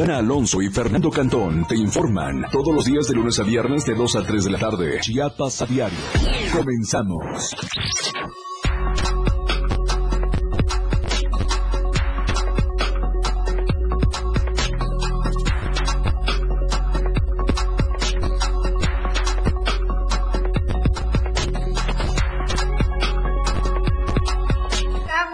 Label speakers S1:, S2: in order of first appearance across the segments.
S1: Ana Alonso y Fernando Cantón te informan todos los días de lunes a viernes de 2 a 3 de la tarde. Chiapas a diario. Comenzamos.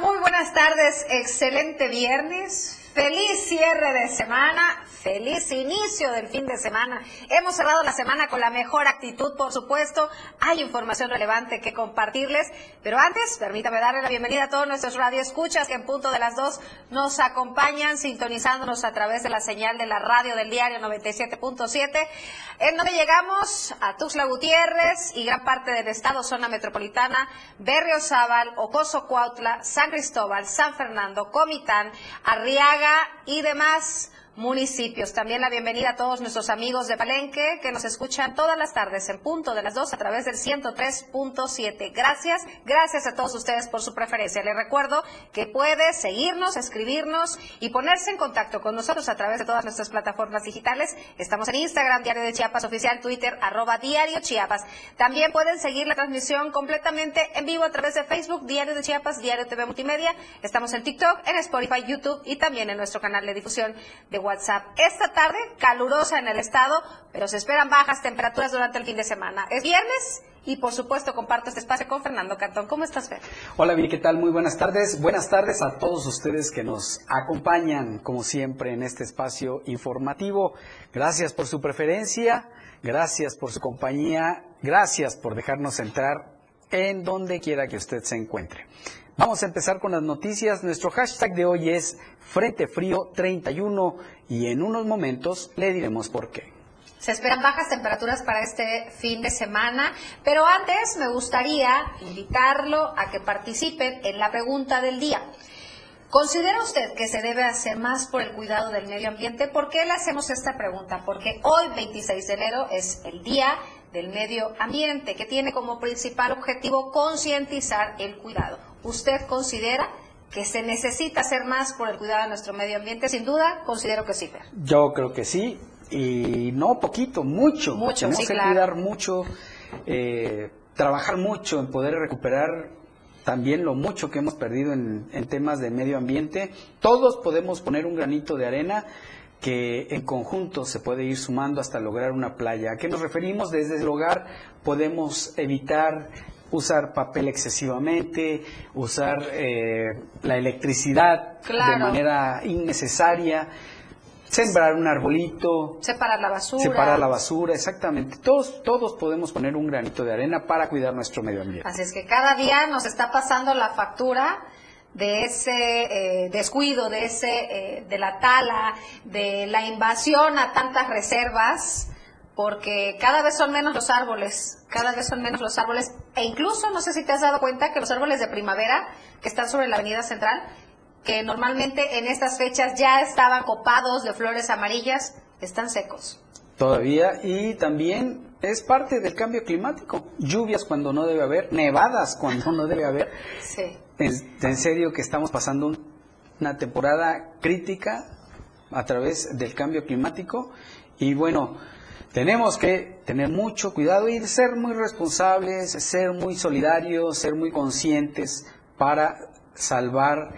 S2: Muy buenas tardes, excelente viernes, feliz cierre de semana, feliz inicio del fin de semana. Hemos cerrado la semana con la mejor actitud, por supuesto. Hay información relevante que compartirles, pero antes, permítame darle la bienvenida a todos nuestros radioescuchas que en punto de las dos nos acompañan sintonizándonos a través de la señal de la radio del diario 97.7, en donde llegamos a Tuxtla Gutiérrez y gran parte del estado, zona metropolitana, Berriozábal, Ocoso Cuautla, San Cristóbal, San Fernando, Comitán, Arriaga y demás municipios. También la bienvenida a todos nuestros amigos de Palenque que nos escuchan todas las tardes en punto de las dos a través del 103.7. Gracias, gracias a todos ustedes por su preferencia. Les recuerdo que puede seguirnos, escribirnos y ponerse en contacto con nosotros a través de todas nuestras plataformas digitales. Estamos en Instagram, Diario de Chiapas Oficial, Twitter, arroba Diario Chiapas. También pueden seguir la transmisión completamente en vivo a través de Facebook, Diario de Chiapas, Diario TV Multimedia. Estamos en TikTok, en Spotify, YouTube y también en nuestro canal de difusión de WhatsApp. Esta tarde, calurosa en el estado, pero se esperan bajas temperaturas durante el fin de semana. Es viernes y por supuesto comparto este espacio con Fernando Cantón. ¿Cómo estás, Fer?
S3: Hola, Viri, ¿qué tal? Muy buenas tardes. Buenas tardes a todos ustedes que nos acompañan, como siempre, en este espacio informativo. Gracias por su preferencia, gracias por su compañía, gracias por dejarnos entrar en donde quiera que usted se encuentre. Vamos a empezar con las noticias. Nuestro hashtag de hoy es Frente Frío 31 y en unos momentos le diremos por qué.
S2: Se esperan bajas temperaturas para este fin de semana, pero antes me gustaría invitarlo a que participen en la pregunta del día. ¿Considera usted que se debe hacer más por el cuidado del medio ambiente? ¿Por qué le hacemos esta pregunta? Porque hoy, 26 de enero, es el Día del Medio Ambiente, que tiene como principal objetivo concientizar el cuidado. ¿Usted considera que se necesita hacer más por el cuidado de nuestro medio ambiente? Sin duda, considero que sí. Fer.
S3: Yo creo que sí, y no poquito, mucho.
S2: Mucho,
S3: Tenemos
S2: sí,
S3: que
S2: claro.
S3: cuidar mucho, eh, trabajar mucho en poder recuperar también lo mucho que hemos perdido en, en temas de medio ambiente. Todos podemos poner un granito de arena que en conjunto se puede ir sumando hasta lograr una playa. ¿A qué nos referimos? Desde el hogar podemos evitar usar papel excesivamente, usar eh, la electricidad de manera innecesaria, sembrar un arbolito,
S2: Separar la basura.
S3: separar la basura, exactamente. Todos, todos podemos poner un granito de arena para cuidar nuestro medio ambiente.
S2: Así es que cada día nos está pasando la factura de ese eh, descuido, de ese eh, de la tala, de la invasión a tantas reservas, porque cada vez son menos los árboles, cada vez son menos los árboles, e incluso no sé si te has dado cuenta que los árboles de primavera que están sobre la Avenida Central, que normalmente en estas fechas ya estaban copados de flores amarillas, están secos.
S3: Todavía y también es parte del cambio climático. Lluvias cuando no debe haber, nevadas cuando no debe haber.
S2: Sí.
S3: En, en serio que estamos pasando un- una temporada crítica a través del cambio climático y bueno, tenemos que tener mucho cuidado y ser muy responsables, ser muy solidarios, ser muy conscientes para salvar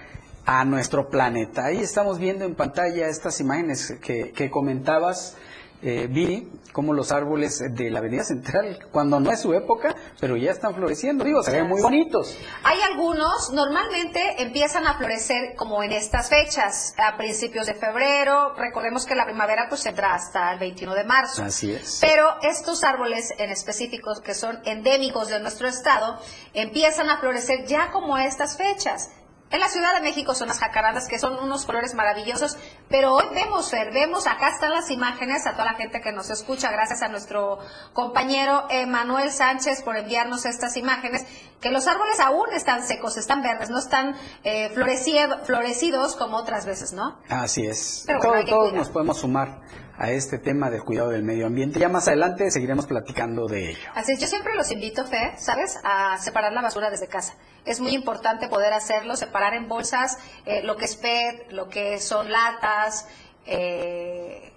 S3: a nuestro planeta. Ahí estamos viendo en pantalla estas imágenes que, que comentabas, eh, Viri, como los árboles de la Avenida Central, cuando no es su época, pero ya están floreciendo, digo, se ven muy bonitos.
S2: Hay algunos, normalmente empiezan a florecer como en estas fechas, a principios de febrero. Recordemos que la primavera pues entra hasta el 21 de marzo.
S3: Así es.
S2: Pero estos árboles en específicos que son endémicos de nuestro estado empiezan a florecer ya como a estas fechas. En la Ciudad de México son las jacarandas, que son unos colores maravillosos, pero hoy vemos, Fer, vemos, acá están las imágenes, a toda la gente que nos escucha, gracias a nuestro compañero Manuel Sánchez por enviarnos estas imágenes, que los árboles aún están secos, están verdes, no están eh, florecido- florecidos como otras veces, ¿no?
S3: Así es.
S2: Pero bueno,
S3: Todo- todos nos podemos sumar a este tema del cuidado del medio ambiente. Ya más adelante seguiremos platicando de ello.
S2: Así es, yo siempre los invito, Fer, ¿sabes? A separar la basura desde casa. Es muy importante poder hacerlo, separar en bolsas eh, lo que es PET, lo que son latas, eh,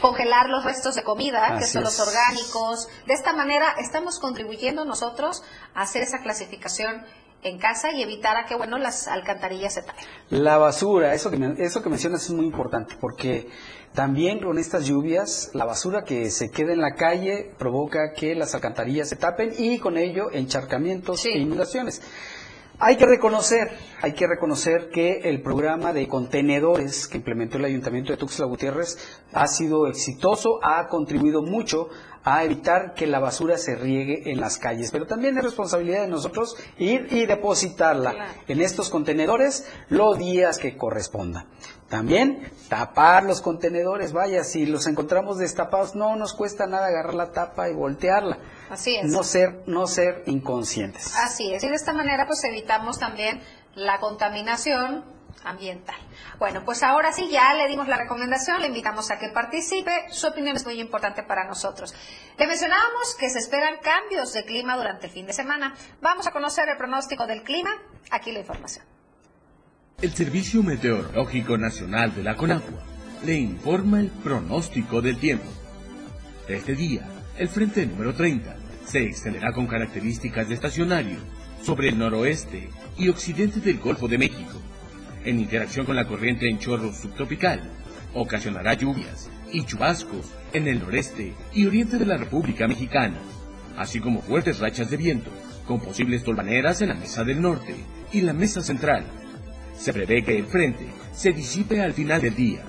S2: congelar los restos de comida, que son los orgánicos. De esta manera estamos contribuyendo nosotros a hacer esa clasificación en casa y evitar a que bueno las alcantarillas se tapen.
S3: La basura, eso que eso que mencionas es muy importante porque también con estas lluvias la basura que se queda en la calle provoca que las alcantarillas se tapen y con ello encharcamientos e inundaciones. Hay que reconocer, hay que reconocer que el programa de contenedores que implementó el Ayuntamiento de Tuxtla Gutiérrez ha sido exitoso, ha contribuido mucho a evitar que la basura se riegue en las calles. Pero también es responsabilidad de nosotros ir y depositarla en estos contenedores los días que corresponda. También tapar los contenedores, vaya, si los encontramos destapados, no nos cuesta nada agarrar la tapa y voltearla.
S2: Así es.
S3: No ser, no ser inconscientes.
S2: Así es. Y de esta manera pues evitamos también la contaminación ambiental. Bueno, pues ahora sí, ya le dimos la recomendación, le invitamos a que participe. Su opinión es muy importante para nosotros. Le mencionábamos que se esperan cambios de clima durante el fin de semana. Vamos a conocer el pronóstico del clima. Aquí la información.
S4: El Servicio Meteorológico Nacional de la Conagua le informa el pronóstico del tiempo. Este día, el frente número 30 se extenderá con características de estacionario sobre el noroeste y occidente del Golfo de México. En interacción con la corriente en chorro subtropical, ocasionará lluvias y chubascos en el noreste y oriente de la República Mexicana, así como fuertes rachas de viento, con posibles tolvaneras en la mesa del norte y la mesa central se prevé que el frente se disipe al final del día.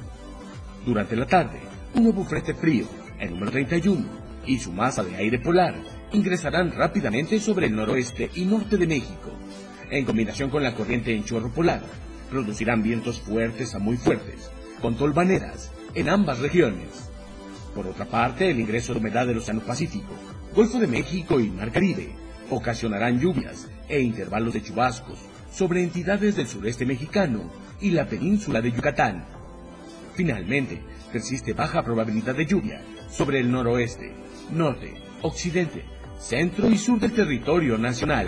S4: Durante la tarde, un nuevo frío, el número 31, y su masa de aire polar ingresarán rápidamente sobre el noroeste y norte de México. En combinación con la corriente en chorro polar, producirán vientos fuertes a muy fuertes, con tolvaneras en ambas regiones. Por otra parte, el ingreso de humedad del Océano Pacífico, Golfo de México y Mar Caribe ocasionarán lluvias e intervalos de chubascos sobre entidades del sureste mexicano y la península de Yucatán. Finalmente, persiste baja probabilidad de lluvia sobre el noroeste, norte, occidente, centro y sur del territorio nacional.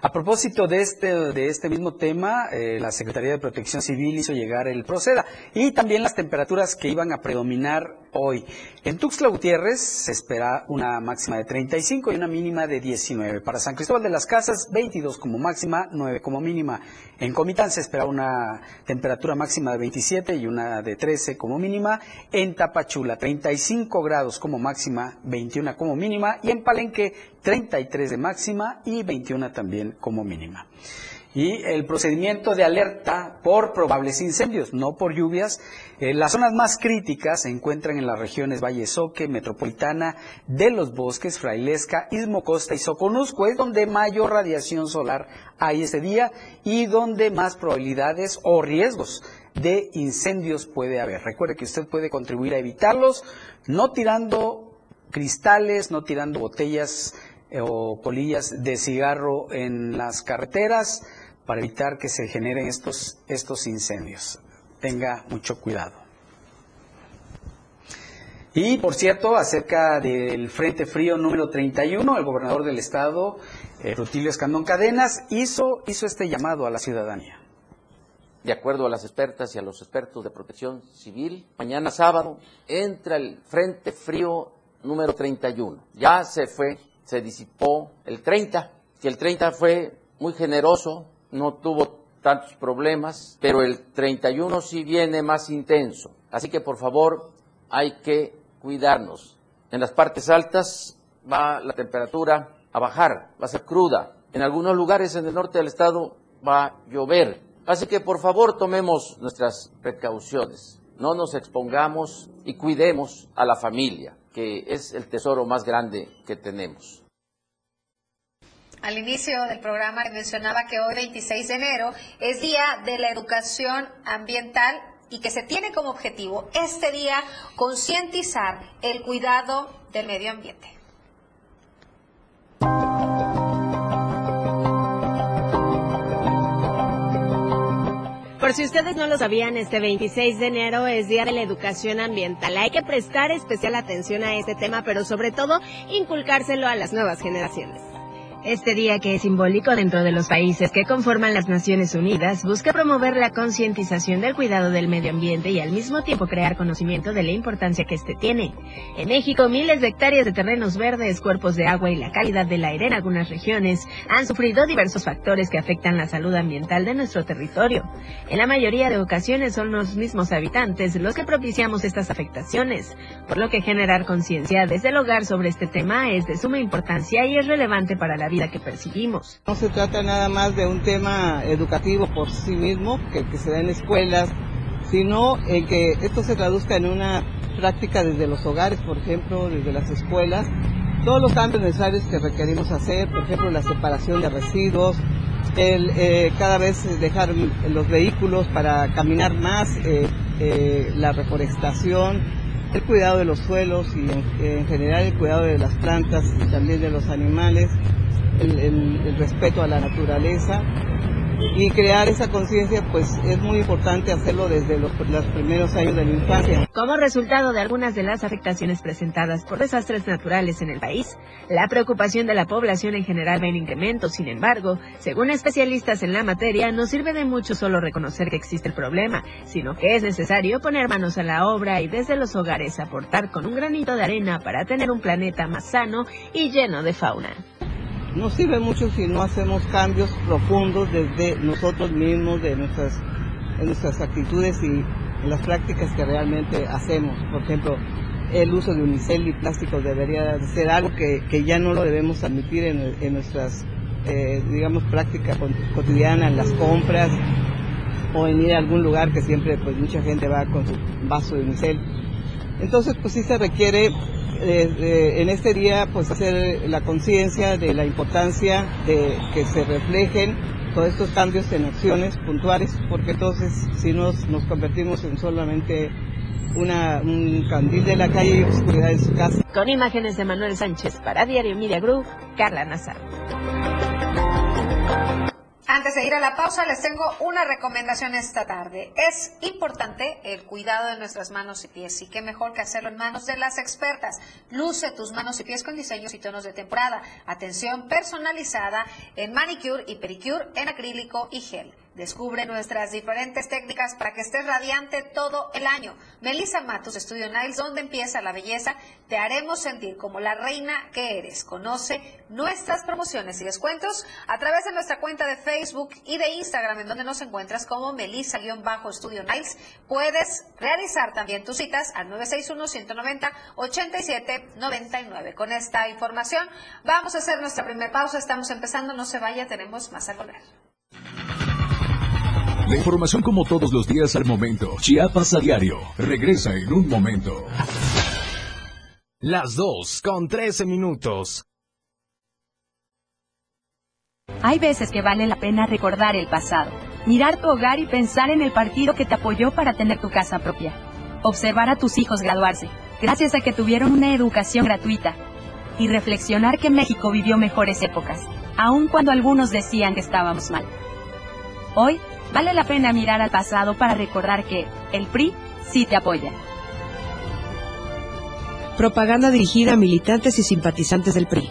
S3: A propósito de este, de este mismo tema, eh, la Secretaría de Protección Civil hizo llegar el Proceda y también las temperaturas que iban a predominar hoy. En Tuxtla Gutiérrez se espera una máxima de 35 y una mínima de 19. Para San Cristóbal de las Casas, 22 como máxima, 9 como mínima. En Comitán se espera una temperatura máxima de 27 y una de 13 como mínima. En Tapachula, 35 grados como máxima, 21 como mínima. Y en Palenque, 33 de máxima y 21 también como mínima. Y el procedimiento de alerta por probables incendios, no por lluvias. Eh, las zonas más críticas se encuentran en las regiones Valle Soque, Metropolitana, de los Bosques, Frailesca, Istmo Costa y Soconusco, es donde mayor radiación solar hay ese día y donde más probabilidades o riesgos de incendios puede haber. Recuerde que usted puede contribuir a evitarlos, no tirando cristales, no tirando botellas o colillas de cigarro en las carreteras para evitar que se generen estos, estos incendios. Tenga mucho cuidado. Y por cierto, acerca del Frente Frío número 31, el gobernador del estado, eh, Rutilio Escandón Cadenas, hizo, hizo este llamado a la ciudadanía.
S5: De acuerdo a las expertas y a los expertos de protección civil, mañana sábado entra el Frente Frío número 31. Ya se fue se disipó el 30, que el 30 fue muy generoso, no tuvo tantos problemas, pero el 31 sí viene más intenso. Así que por favor hay que cuidarnos. En las partes altas va la temperatura a bajar, va a ser cruda. En algunos lugares en el norte del estado va a llover. Así que por favor tomemos nuestras precauciones, no nos expongamos y cuidemos a la familia que es el tesoro más grande que tenemos.
S2: Al inicio del programa mencionaba que hoy 26 de enero es Día de la Educación Ambiental y que se tiene como objetivo este día concientizar el cuidado del medio ambiente.
S6: Por si ustedes no lo sabían, este 26 de enero es Día de la Educación Ambiental. Hay que prestar especial atención a este tema, pero sobre todo inculcárselo a las nuevas generaciones. Este día, que es simbólico dentro de los países que conforman las Naciones Unidas, busca promover la concientización del cuidado del medio ambiente y al mismo tiempo crear conocimiento de la importancia que este tiene. En México, miles de hectáreas de terrenos verdes, cuerpos de agua y la calidad del aire en algunas regiones han sufrido diversos factores que afectan la salud ambiental de nuestro territorio. En la mayoría de ocasiones son los mismos habitantes los que propiciamos estas afectaciones, por lo que generar conciencia desde el hogar sobre este tema es de suma importancia y es relevante para la vida que percibimos.
S7: No se trata nada más de un tema educativo por sí mismo, que, que se da en escuelas, sino en que esto se traduzca en una práctica desde los hogares, por ejemplo, desde las escuelas, todos los cambios necesarios que requerimos hacer, por ejemplo, la separación de residuos, el eh, cada vez dejar los vehículos para caminar más, eh, eh, la reforestación, el cuidado de los suelos y en, general el cuidado de las plantas y también de los animales el, respeto a la naturaleza y crear esa conciencia pues es muy importante hacerlo desde los, los, primeros años de la infancia.
S6: Como resultado de algunas de las afectaciones presentadas por desastres naturales en el país, la preocupación de la población en general va en incremento. Sin embargo, según especialistas en la materia, no sirve de mucho solo reconocer que existe el problema, sino que es necesario poner manos a la obra y desde los hogares aportar con un granito de arena para tener un planeta más sano y lleno de fauna
S7: no sirve mucho si no hacemos cambios profundos desde nosotros mismos, de nuestras, de nuestras actitudes y en las prácticas que realmente hacemos. Por ejemplo, el uso de unicel y plásticos debería ser algo que, que ya no lo debemos admitir en, en nuestras, eh, digamos, prácticas cotidianas, en las compras o en ir a algún lugar que siempre pues mucha gente va con su vaso de unicel. Entonces, pues sí se requiere eh, en este día pues hacer la conciencia de la importancia de que se reflejen todos estos cambios en acciones puntuales, porque entonces si nos, nos convertimos en solamente una, un candil de la calle y oscuridad en su casa.
S6: Con imágenes de Manuel Sánchez para Diario Media Group, Carla Nazar.
S2: De ir a la pausa, les tengo una recomendación esta tarde. Es importante el cuidado de nuestras manos y pies, y qué mejor que hacerlo en manos de las expertas. Luce tus manos y pies con diseños y tonos de temporada. Atención personalizada en manicure y pedicure en acrílico y gel. Descubre nuestras diferentes técnicas para que estés radiante todo el año. Melissa Matus, Estudio Niles, donde empieza la belleza, te haremos sentir como la reina que eres. Conoce nuestras promociones y descuentos a través de nuestra cuenta de Facebook y de Instagram, en donde nos encuentras como Melissa-Estudio Niles. Puedes realizar también tus citas al 961-190-8799. Con esta información vamos a hacer nuestra primera pausa. Estamos empezando, no se vaya, tenemos más a volver.
S1: La información como todos los días al momento. Chiapas a diario. Regresa en un momento.
S8: Las 2 con 13 minutos.
S9: Hay veces que vale la pena recordar el pasado. Mirar tu hogar y pensar en el partido que te apoyó para tener tu casa propia. Observar a tus hijos graduarse, gracias a que tuvieron una educación gratuita. Y reflexionar que México vivió mejores épocas, aun cuando algunos decían que estábamos mal. Hoy, Vale la pena mirar al pasado para recordar que el PRI sí te apoya.
S10: Propaganda dirigida a militantes y simpatizantes del PRI.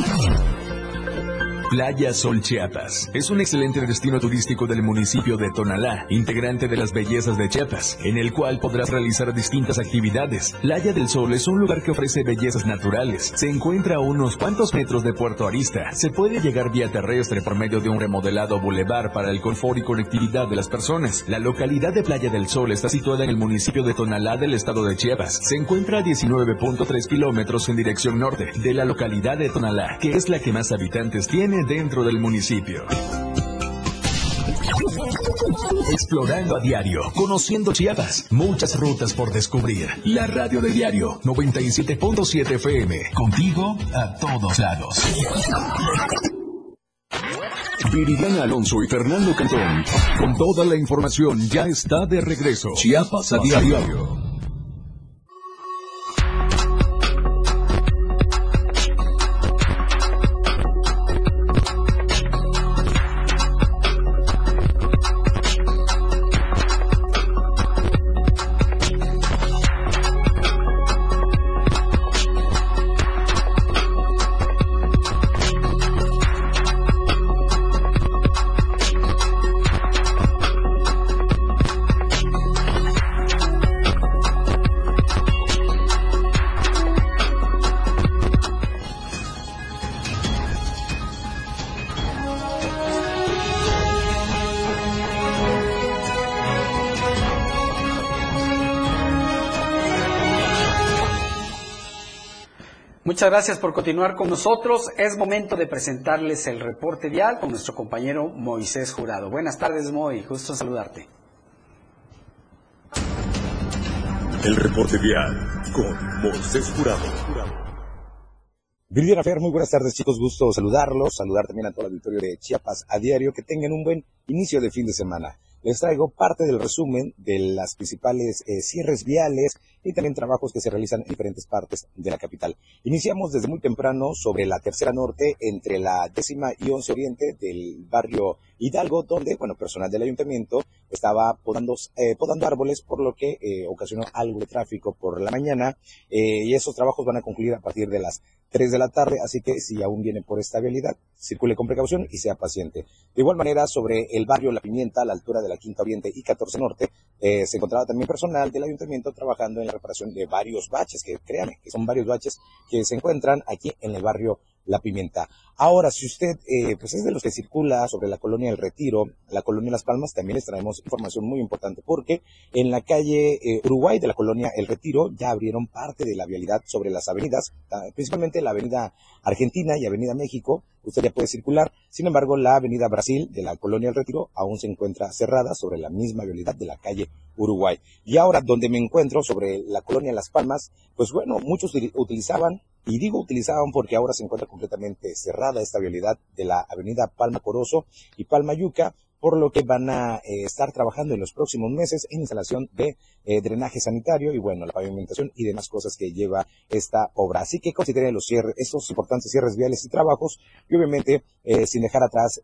S1: Playa Sol Chiapas es un excelente destino turístico del municipio de Tonalá, integrante de las bellezas de Chiapas, en el cual podrás realizar distintas actividades. Playa del Sol es un lugar que ofrece bellezas naturales. Se encuentra a unos cuantos metros de Puerto Arista. Se puede llegar vía terrestre por medio de un remodelado bulevar para el confort y conectividad de las personas. La localidad de Playa del Sol está situada en el municipio de Tonalá del estado de Chiapas. Se encuentra a 19.3 kilómetros en dirección norte de la localidad de Tonalá, que es la que más habitantes tiene dentro del municipio. Explorando a diario, conociendo Chiapas, muchas rutas por descubrir. La radio de diario 97.7 FM, contigo a todos lados. Viridiana Alonso y Fernando Cantón, con toda la información ya está de regreso. Chiapas a diario.
S3: Muchas gracias por continuar con nosotros. Es momento de presentarles el reporte vial con nuestro compañero Moisés Jurado. Buenas tardes, Moy. Gusto saludarte.
S11: El reporte vial con Moisés Jurado.
S12: Viridiana Fer, muy buenas tardes chicos, gusto saludarlos, saludar también a todo el auditorio de Chiapas a diario, que tengan un buen inicio de fin de semana les traigo parte del resumen de las principales eh, cierres viales y también trabajos que se realizan en diferentes partes de la capital. Iniciamos desde muy temprano sobre la tercera norte entre la décima y once oriente del barrio Hidalgo, donde, bueno, personal del ayuntamiento estaba podando, eh, árboles, por lo que eh, ocasionó algo de tráfico por la mañana. y esos trabajos van a concluir a partir de las 3 de la tarde, así que si aún viene por esta vialidad, circule con precaución y sea paciente. De igual manera, sobre el barrio La Pimienta, a la altura de la Quinta Oriente y 14 Norte, eh, se encontraba también personal del ayuntamiento trabajando en la reparación de varios baches, que créanme, que son varios baches que se encuentran aquí en el barrio la pimienta. Ahora, si usted eh, pues es de los que circula sobre la colonia El Retiro, la colonia Las Palmas, también les traemos información muy importante porque en la calle eh, Uruguay de la colonia El Retiro ya abrieron parte de la vialidad sobre las avenidas, principalmente la avenida Argentina y avenida México, usted ya puede circular. Sin embargo, la avenida Brasil de la colonia El Retiro aún se encuentra cerrada sobre la misma vialidad de la calle Uruguay. Y ahora, donde me encuentro sobre la colonia Las Palmas, pues bueno, muchos utilizaban y digo utilizaban porque ahora se encuentra completamente cerrada esta vialidad de la avenida Palma Corozo y Palma Yuca, por lo que van a eh, estar trabajando en los próximos meses en instalación de eh, drenaje sanitario y bueno, la pavimentación y demás cosas que lleva esta obra. Así que consideren los cierres, estos importantes cierres viales y trabajos y obviamente eh, sin dejar atrás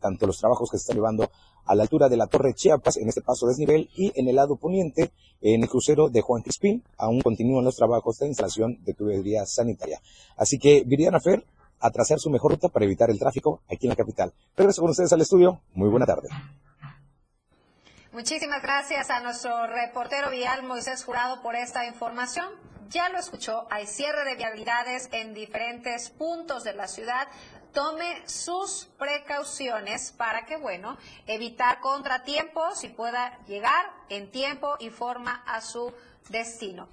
S12: tanto los trabajos que se están llevando a la altura de la Torre Chiapas en este paso desnivel y en el lado poniente en el crucero de Juan Crispín aún continúan los trabajos de instalación de tubería sanitaria. Así que Viridiana Fer a trazar su mejor ruta para evitar el tráfico aquí en la capital. Regreso con ustedes al estudio. Muy buena tarde.
S2: Muchísimas gracias a nuestro reportero vial Moisés Jurado por esta información. Ya lo escuchó, hay cierre de vialidades en diferentes puntos de la ciudad. Tome sus precauciones para que, bueno, evitar contratiempos y pueda llegar en tiempo y forma a su destino.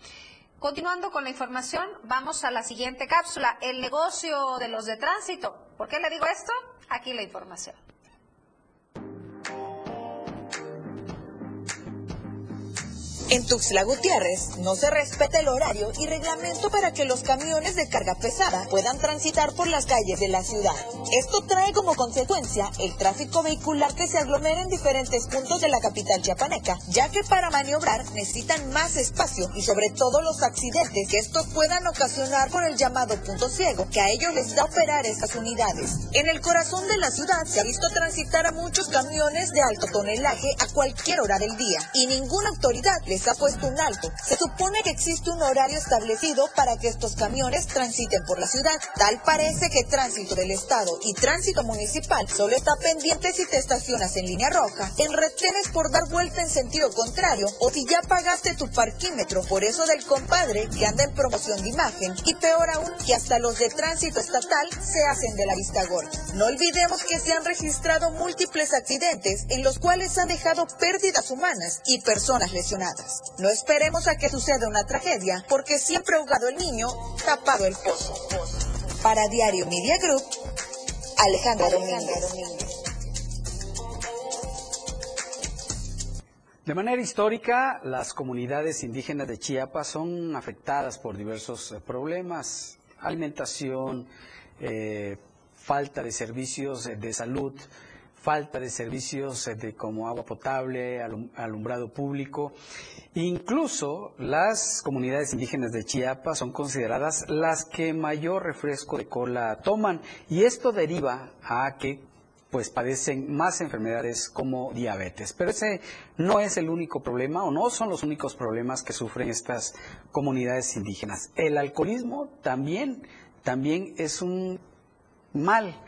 S2: Continuando con la información, vamos a la siguiente cápsula, el negocio de los de tránsito. ¿Por qué le digo esto? Aquí la información.
S13: En Tuxtla Gutiérrez no se respeta el horario y reglamento para que los camiones de carga pesada puedan transitar por las calles de la ciudad. Esto trae como consecuencia el tráfico vehicular que se aglomera en diferentes puntos de la capital chiapaneca, ya que para maniobrar necesitan más espacio y sobre todo los accidentes que estos puedan ocasionar por el llamado punto ciego que a ellos les da operar estas unidades. En el corazón de la ciudad se ha visto transitar a muchos camiones de alto tonelaje a cualquier hora del día y ninguna autoridad les ha puesto un alto. Se supone que existe un horario establecido para que estos camiones transiten por la ciudad. Tal parece que tránsito del Estado y tránsito municipal solo está pendiente si te estacionas en línea roja, en retenes por dar vuelta en sentido contrario o si ya pagaste tu parquímetro por eso del compadre que anda en promoción de imagen y peor aún que hasta los de tránsito estatal se hacen de la vista gorda. No olvidemos que se han registrado múltiples accidentes en los cuales han dejado pérdidas humanas y personas lesionadas. No esperemos a que suceda una tragedia, porque siempre ahogado el niño, tapado el pozo. Para Diario Media Group, Alejandra Domínguez.
S3: De manera histórica, las comunidades indígenas de Chiapas son afectadas por diversos eh, problemas, alimentación, eh, falta de servicios de salud, falta de servicios de como agua potable, alumbrado público. Incluso las comunidades indígenas de Chiapas son consideradas las que mayor refresco de cola toman y esto deriva a que pues padecen más enfermedades como diabetes. Pero ese no es el único problema o no son los únicos problemas que sufren estas comunidades indígenas. El alcoholismo también, también es un mal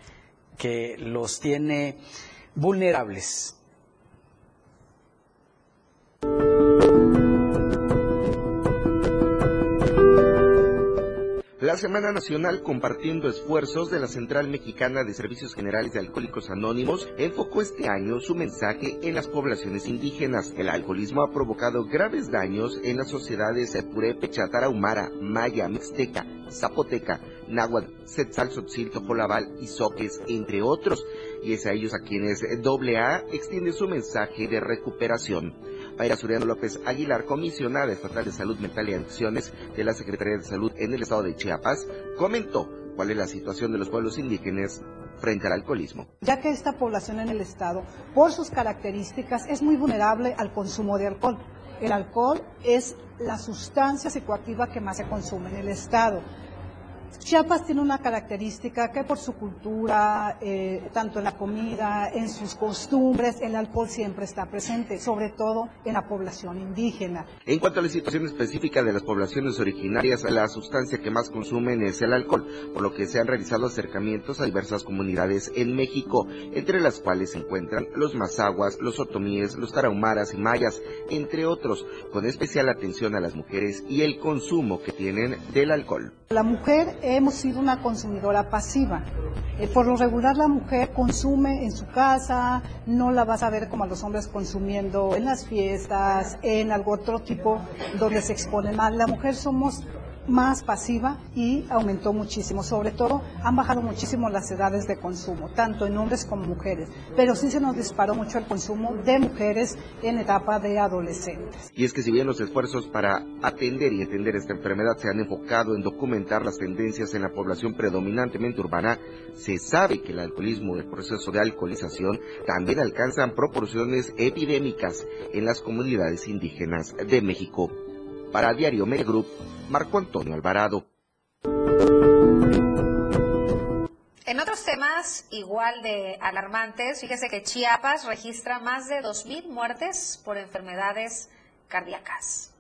S3: que los tiene vulnerables.
S14: La Semana Nacional Compartiendo Esfuerzos de la Central Mexicana de Servicios Generales de Alcohólicos Anónimos enfocó este año su mensaje en las poblaciones indígenas. El alcoholismo ha provocado graves daños en las sociedades Purépecha, Tarahumara, Maya, Mixteca, Zapoteca, Náhuatl, Setzal, Sotzil, Tojolabal y Soques, entre otros. Y es a ellos a quienes AA extiende su mensaje de recuperación. Mayra Suriano López Aguilar, comisionada estatal de salud mental y adicciones de la Secretaría de Salud en el estado de Chiapas, comentó cuál es la situación de los pueblos indígenas frente al alcoholismo.
S15: Ya que esta población en el estado, por sus características, es muy vulnerable al consumo de alcohol. El alcohol es la sustancia psicoactiva que más se consume en el estado. Chiapas tiene una característica que por su cultura, eh, tanto en la comida, en sus costumbres, el alcohol siempre está presente, sobre todo en la población indígena.
S14: En cuanto a la situación específica de las poblaciones originarias, la sustancia que más consumen es el alcohol, por lo que se han realizado acercamientos a diversas comunidades en México, entre las cuales se encuentran los mazaguas, los otomíes, los tarahumaras y mayas, entre otros, con especial atención a las mujeres y el consumo que tienen del alcohol.
S15: La mujer hemos sido una consumidora pasiva. Eh, por lo regular la mujer consume en su casa, no la vas a ver como a los hombres consumiendo en las fiestas, en algún otro tipo donde se expone más. La mujer somos más pasiva y aumentó muchísimo. Sobre todo han bajado muchísimo las edades de consumo, tanto en hombres como mujeres. Pero sí se nos disparó mucho el consumo de mujeres en etapa de adolescentes.
S14: Y es que si bien los esfuerzos para atender y entender esta enfermedad se han enfocado en documentar las tendencias en la población predominantemente urbana, se sabe que el alcoholismo el proceso de alcoholización también alcanzan proporciones epidémicas en las comunidades indígenas de México. Para Diario Group, Marco Antonio Alvarado.
S2: En otros temas igual de alarmantes, fíjese que Chiapas registra más de 2.000 muertes por enfermedades cardíacas.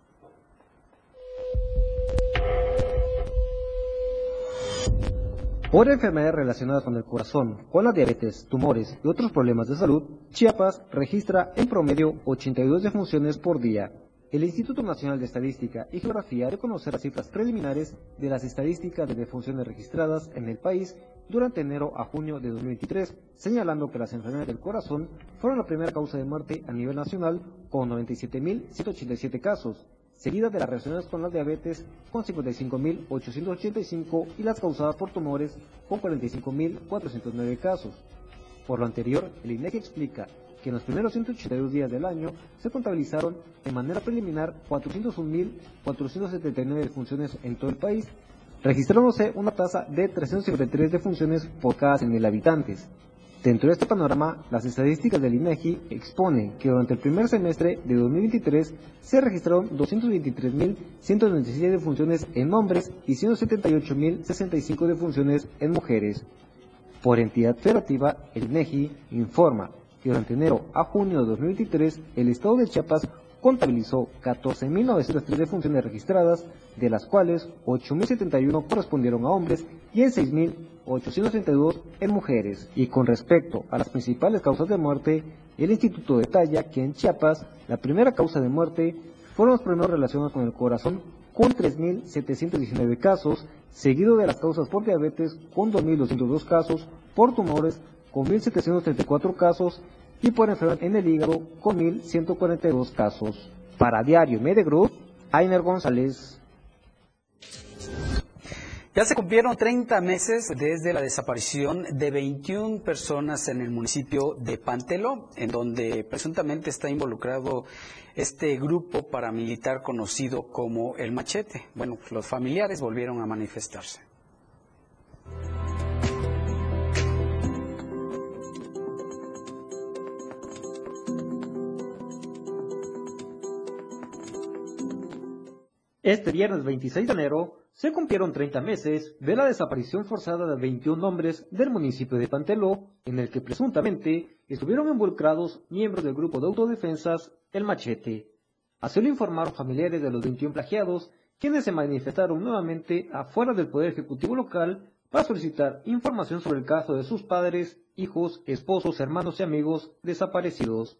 S16: Por enfermedades relacionadas con el corazón, con la diabetes, tumores y otros problemas de salud, Chiapas registra en promedio 82 defunciones por día, el Instituto Nacional de Estadística y Geografía reconoce las cifras preliminares de las estadísticas de defunciones registradas en el país durante enero a junio de 2023, señalando que las enfermedades del corazón fueron la primera causa de muerte a nivel nacional con 97.187 casos, seguida de las relacionadas con la diabetes con 55.885 y las causadas por tumores con 45.409 casos. Por lo anterior, el INEGI explica que en los primeros 182 días del año se contabilizaron de manera preliminar 401.479 defunciones en todo el país, registrándose una tasa de 353 defunciones por cada 100.000 habitantes. Dentro de este panorama, las estadísticas del INEGI exponen que durante el primer semestre de 2023 se registraron 223.197 defunciones en hombres y 178.065 defunciones en mujeres. Por entidad federativa, el INEGI informa que durante enero a junio de 2023 el estado de Chiapas contabilizó 14.903 defunciones registradas, de las cuales 8.071 correspondieron a hombres y en 6.832 en mujeres. Y con respecto a las principales causas de muerte, el instituto detalla que en Chiapas la primera causa de muerte fueron los problemas relacionados con el corazón con 3.719 casos, seguido de las causas por diabetes con 2.202 casos, por tumores con 1.734 casos y por enfermedad en el hígado con 1.142 casos. Para Diario Medegroup, Ainer González.
S3: Ya se cumplieron 30 meses desde la desaparición de 21 personas en el municipio de Panteló, en donde presuntamente está involucrado este grupo paramilitar conocido como el Machete. Bueno, los familiares volvieron a manifestarse.
S16: Este viernes 26 de enero se cumplieron 30 meses de la desaparición forzada de 21 hombres del municipio de Panteló, en el que presuntamente estuvieron involucrados miembros del grupo de autodefensas El Machete. Así lo informaron familiares de los 21 plagiados, quienes se manifestaron nuevamente afuera del Poder Ejecutivo local para solicitar información sobre el caso de sus padres, hijos, esposos, hermanos y amigos desaparecidos.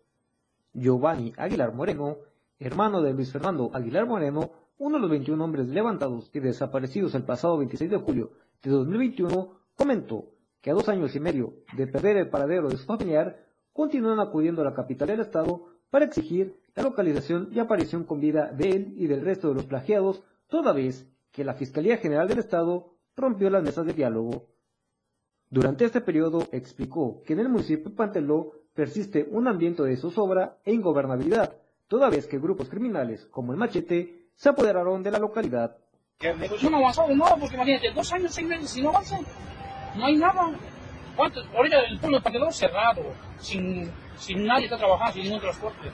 S16: Giovanni Aguilar Moreno, hermano de Luis Fernando Aguilar Moreno, uno de los 21 hombres levantados y desaparecidos el pasado 26 de julio de 2021, comentó que a dos años y medio de perder el paradero de su familiar, continúan acudiendo a la capital del estado para exigir la localización y aparición con vida de él y del resto de los plagiados, toda vez que la Fiscalía General del Estado rompió las mesas de diálogo. Durante este periodo explicó que en el municipio de Panteló persiste un ambiente de zozobra e ingobernabilidad, toda vez que grupos criminales como el Machete se apoderaron de la localidad.
S17: Pues no avanzado nada, porque imagínate, dos años, seis meses, si no avanza, no hay nada. ¿Cuánto? Ahorita el pueblo de Pantelón cerrado, sin, sin nadie está trabajando, sin ningún transporte.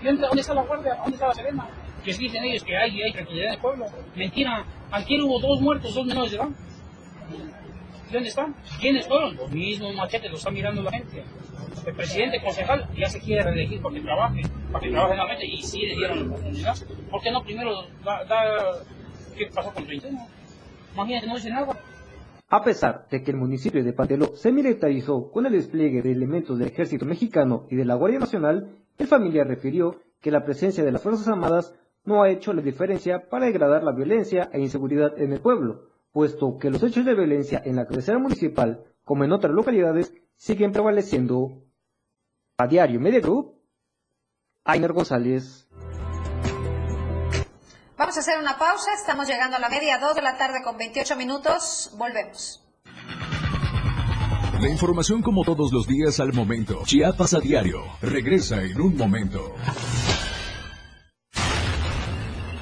S17: ¿Y dónde, está la guardia? ¿Dónde está la serena? Que dicen ellos que hay, hay tranquilidad en el pueblo. Mentira, aquí hubo dos muertos, dos menores de edad. ¿Y dónde están? ¿Quiénes fueron? Los mismos machetes, los está mirando la gente el presidente concejal ya se quiere reelegir porque trabaje, para y sí le dieron. ¿Por qué no primero da, qué pasó con 30? Imagínate, no dicen nada.
S16: A pesar de que el municipio de Panteló se militarizó con el despliegue de elementos del ejército mexicano y de la Guardia Nacional, el familiar refirió que la presencia de las Fuerzas Armadas no ha hecho la diferencia para degradar la violencia e inseguridad en el pueblo, puesto que los hechos de violencia en la cabecera municipal, como en otras localidades, siguen prevaleciendo a Diario Media Ainer González.
S2: Vamos a hacer una pausa, estamos llegando a la media, 2 de la tarde con 28 minutos, volvemos.
S1: La información como todos los días al momento. Chiapas a diario. Regresa en un momento.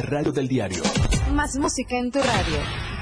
S1: radio del diario.
S6: Más música en tu radio.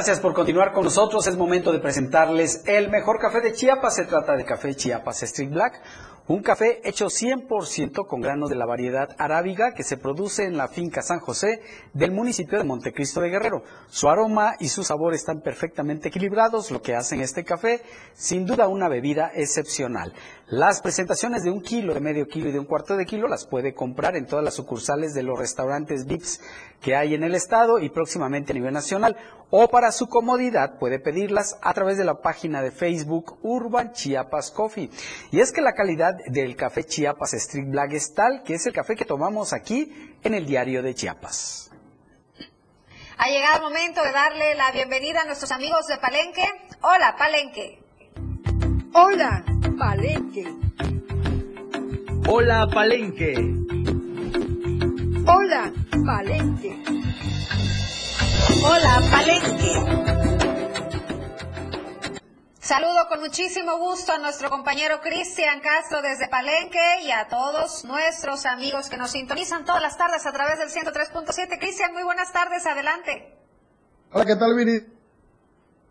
S3: Gracias por continuar con nosotros. Es momento de presentarles el mejor café de Chiapas. Se trata de café Chiapas Street Black, un café hecho 100% con granos de la variedad arábiga que se produce en la finca San José del municipio de Montecristo de Guerrero. Su aroma y su sabor están perfectamente equilibrados, lo que hacen este café sin duda una bebida excepcional. Las presentaciones de un kilo, de medio kilo y de un cuarto de kilo las puede comprar en todas las sucursales de los restaurantes VIPS que hay en el estado y próximamente a nivel nacional. O para su comodidad puede pedirlas a través de la página de Facebook Urban Chiapas Coffee. Y es que la calidad del café Chiapas Street Black es tal que es el café que tomamos aquí en el diario de Chiapas.
S2: Ha llegado el momento de darle la bienvenida a nuestros amigos de Palenque. Hola, Palenque.
S18: Hola, Palenque.
S19: Hola, Palenque.
S18: Hola, Palenque.
S2: Hola, Palenque. Saludo con muchísimo gusto a nuestro compañero Cristian Castro desde Palenque y a todos nuestros amigos que nos sintonizan todas las tardes a través del 103.7. Cristian, muy buenas tardes, adelante.
S20: Hola, ¿qué tal, Viri?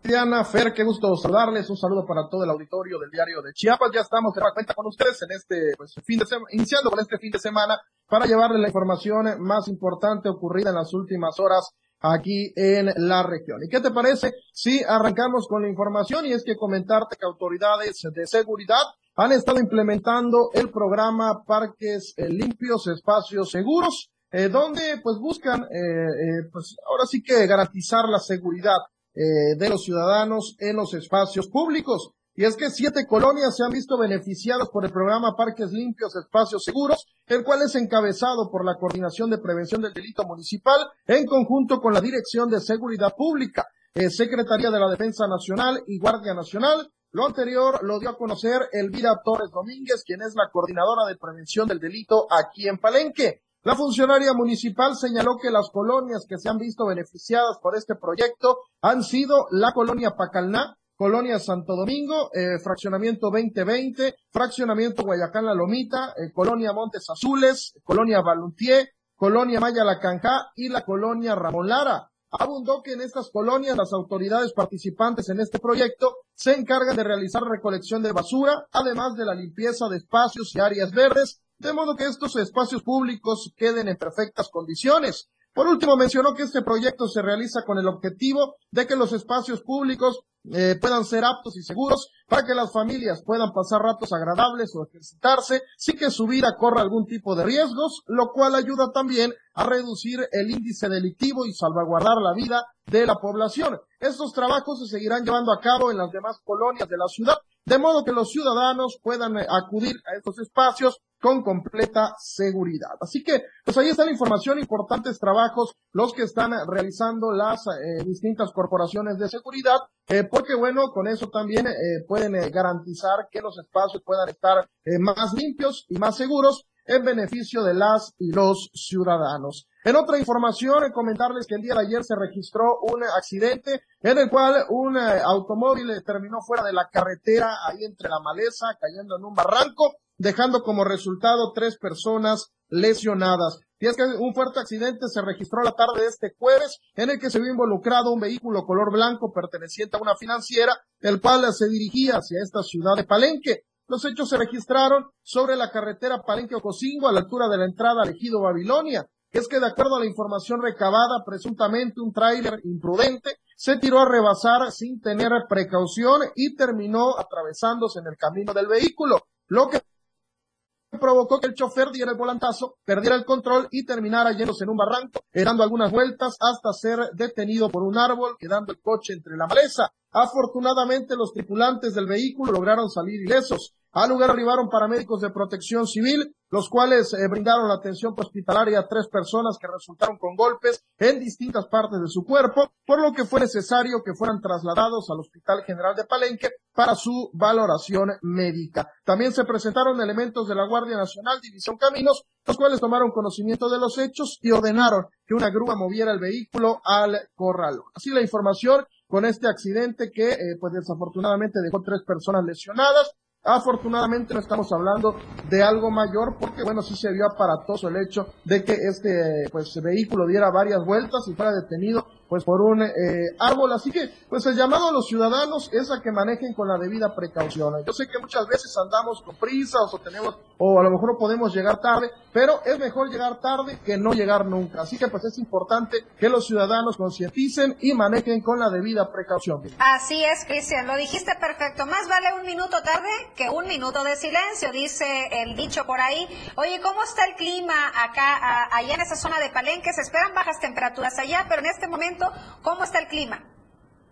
S20: Diana, Fer, qué gusto saludarles. Un saludo para todo el auditorio del diario de Chiapas. Ya estamos de cuenta con ustedes en este pues, fin de semana, iniciando con este fin de semana para llevarles la información más importante ocurrida en las últimas horas aquí en la región. ¿Y qué te parece si arrancamos con la información? Y es que comentarte que autoridades de seguridad han estado implementando el programa Parques eh, Limpios, Espacios Seguros, eh, donde pues buscan, eh, pues ahora sí que garantizar la seguridad de los ciudadanos en los espacios públicos. Y es que siete colonias se han visto beneficiadas por el programa Parques Limpios, Espacios Seguros, el cual es encabezado por la Coordinación de Prevención del Delito Municipal en conjunto con la Dirección de Seguridad Pública, eh, Secretaría de la Defensa Nacional y Guardia Nacional. Lo anterior lo dio a conocer Elvira Torres Domínguez, quien es la coordinadora de prevención del delito aquí en Palenque. La funcionaria municipal señaló que las colonias que se han visto beneficiadas por este proyecto han sido la colonia Pacalná, Colonia Santo Domingo, eh, Fraccionamiento 2020, Fraccionamiento Guayacán La Lomita, eh, Colonia Montes Azules, Colonia Baluntier, Colonia Maya La Canja y la Colonia Ramón Lara. Abundó que en estas colonias las autoridades participantes en este proyecto se encargan de realizar recolección de basura, además de la limpieza de espacios y áreas verdes, de modo que estos espacios públicos queden en perfectas condiciones. Por último, mencionó que este proyecto se realiza con el objetivo de que los espacios públicos eh, puedan ser aptos y seguros para que las familias puedan pasar ratos agradables o ejercitarse sin que su vida corra algún tipo de riesgos, lo cual ayuda también a reducir el índice delictivo y salvaguardar la vida de la población. Estos trabajos se seguirán llevando a cabo en las demás colonias de la ciudad, de modo que los ciudadanos puedan eh, acudir a estos espacios con completa seguridad. Así que, pues ahí está la información, importantes trabajos, los que están realizando las eh, distintas corporaciones de seguridad, eh, porque bueno, con eso también pueden garantizar que los espacios puedan estar más limpios y más seguros en beneficio de las y los ciudadanos. En otra información, comentarles que el día de ayer se registró un accidente en el cual un automóvil terminó fuera de la carretera ahí entre la maleza, cayendo en un barranco dejando como resultado tres personas lesionadas. Y es que un fuerte accidente se registró la tarde de este jueves en el que se vio involucrado un vehículo color blanco perteneciente a una financiera, el cual se dirigía hacia esta ciudad de Palenque. Los hechos se registraron sobre la carretera Palenque-Ocosingo a la altura de la entrada al ejido Babilonia. Es que de acuerdo a la información recabada, presuntamente un tráiler imprudente se tiró a rebasar sin tener precaución y terminó atravesándose en el camino del vehículo, lo que provocó que el chofer diera el volantazo, perdiera el control y terminara yéndose en un barranco, dando algunas vueltas hasta ser detenido por un árbol, quedando el coche entre la maleza. Afortunadamente los tripulantes del vehículo lograron salir ilesos. Al lugar arribaron paramédicos de protección civil, los cuales eh, brindaron la atención hospitalaria a tres personas que resultaron con golpes en distintas partes de su cuerpo, por lo que fue necesario que fueran trasladados al Hospital General de Palenque para su valoración médica. También se presentaron elementos de la Guardia Nacional, División Caminos, los cuales tomaron conocimiento de los hechos y ordenaron que una grúa moviera el vehículo al corralón. Así la información con este accidente que, eh, pues desafortunadamente dejó tres personas lesionadas. Afortunadamente no estamos hablando de algo mayor porque bueno, sí se vio aparatoso el hecho de que este pues vehículo diera varias vueltas y fuera detenido pues por un eh, árbol. Así que, pues el llamado a los ciudadanos es a que manejen con la debida precaución. Yo sé que muchas veces andamos con prisas o tenemos, o a lo mejor podemos llegar tarde, pero es mejor llegar tarde que no llegar nunca. Así que pues es importante que los ciudadanos concienticen y manejen con la debida precaución.
S2: Así es, Cristian, lo dijiste perfecto. Más vale un minuto tarde que un minuto de silencio, dice el dicho por ahí. Oye, ¿cómo está el clima acá, allá en esa zona de Palenque? Se esperan bajas temperaturas allá, pero en este momento ¿Cómo está el clima?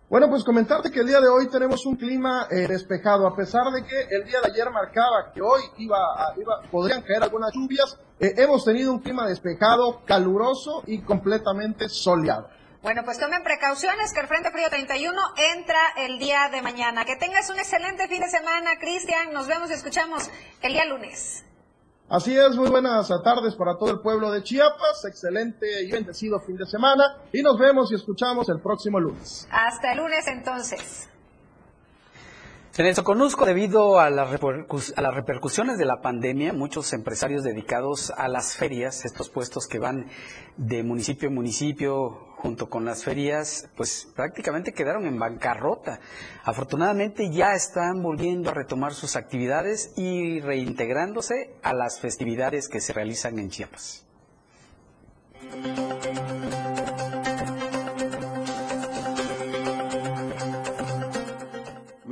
S20: Bueno, pues comentarte que el día de hoy tenemos un clima eh, despejado, a pesar de que el día de ayer marcaba que hoy iba, iba podrían caer algunas lluvias, eh, hemos tenido un clima despejado, caluroso y completamente soleado.
S2: Bueno, pues tomen precauciones que el Frente Frío 31 entra el día de mañana. Que tengas un excelente fin de semana, Cristian. Nos vemos y escuchamos el día lunes.
S20: Así es, muy buenas tardes para todo el pueblo de Chiapas, excelente y bendecido fin de semana y nos vemos y escuchamos el próximo lunes.
S2: Hasta el lunes entonces.
S3: En el Soconusco, debido a, las repercusiones de la pandemia, muchos empresarios dedicados a las ferias, estos puestos que van de municipio en municipio junto con las ferias, pues prácticamente quedaron en bancarrota. Afortunadamente ya están volviendo a retomar sus actividades y reintegrándose a las festividades que se realizan en Chiapas.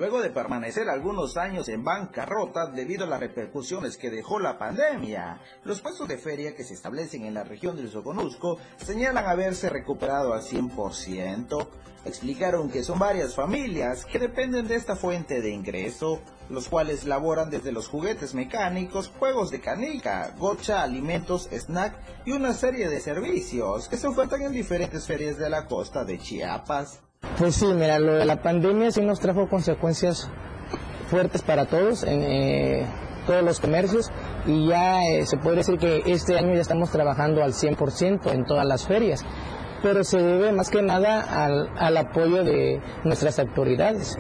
S19: Luego de permanecer algunos años en bancarrota debido a las repercusiones que dejó la pandemia, los puestos de feria que se establecen en la región del Soconusco señalan haberse recuperado al 100%. Explicaron que son varias familias que dependen de esta fuente de ingreso, los cuales laboran desde los juguetes mecánicos, juegos de canica, gocha, alimentos, snack y una serie de servicios que se ofertan en diferentes ferias de la costa de Chiapas.
S21: Pues sí, mira, lo de la pandemia sí nos trajo consecuencias fuertes para todos, en eh, todos los comercios, y ya eh, se puede decir que este año ya estamos trabajando al 100% en todas las ferias, pero se debe más que nada al, al apoyo de nuestras autoridades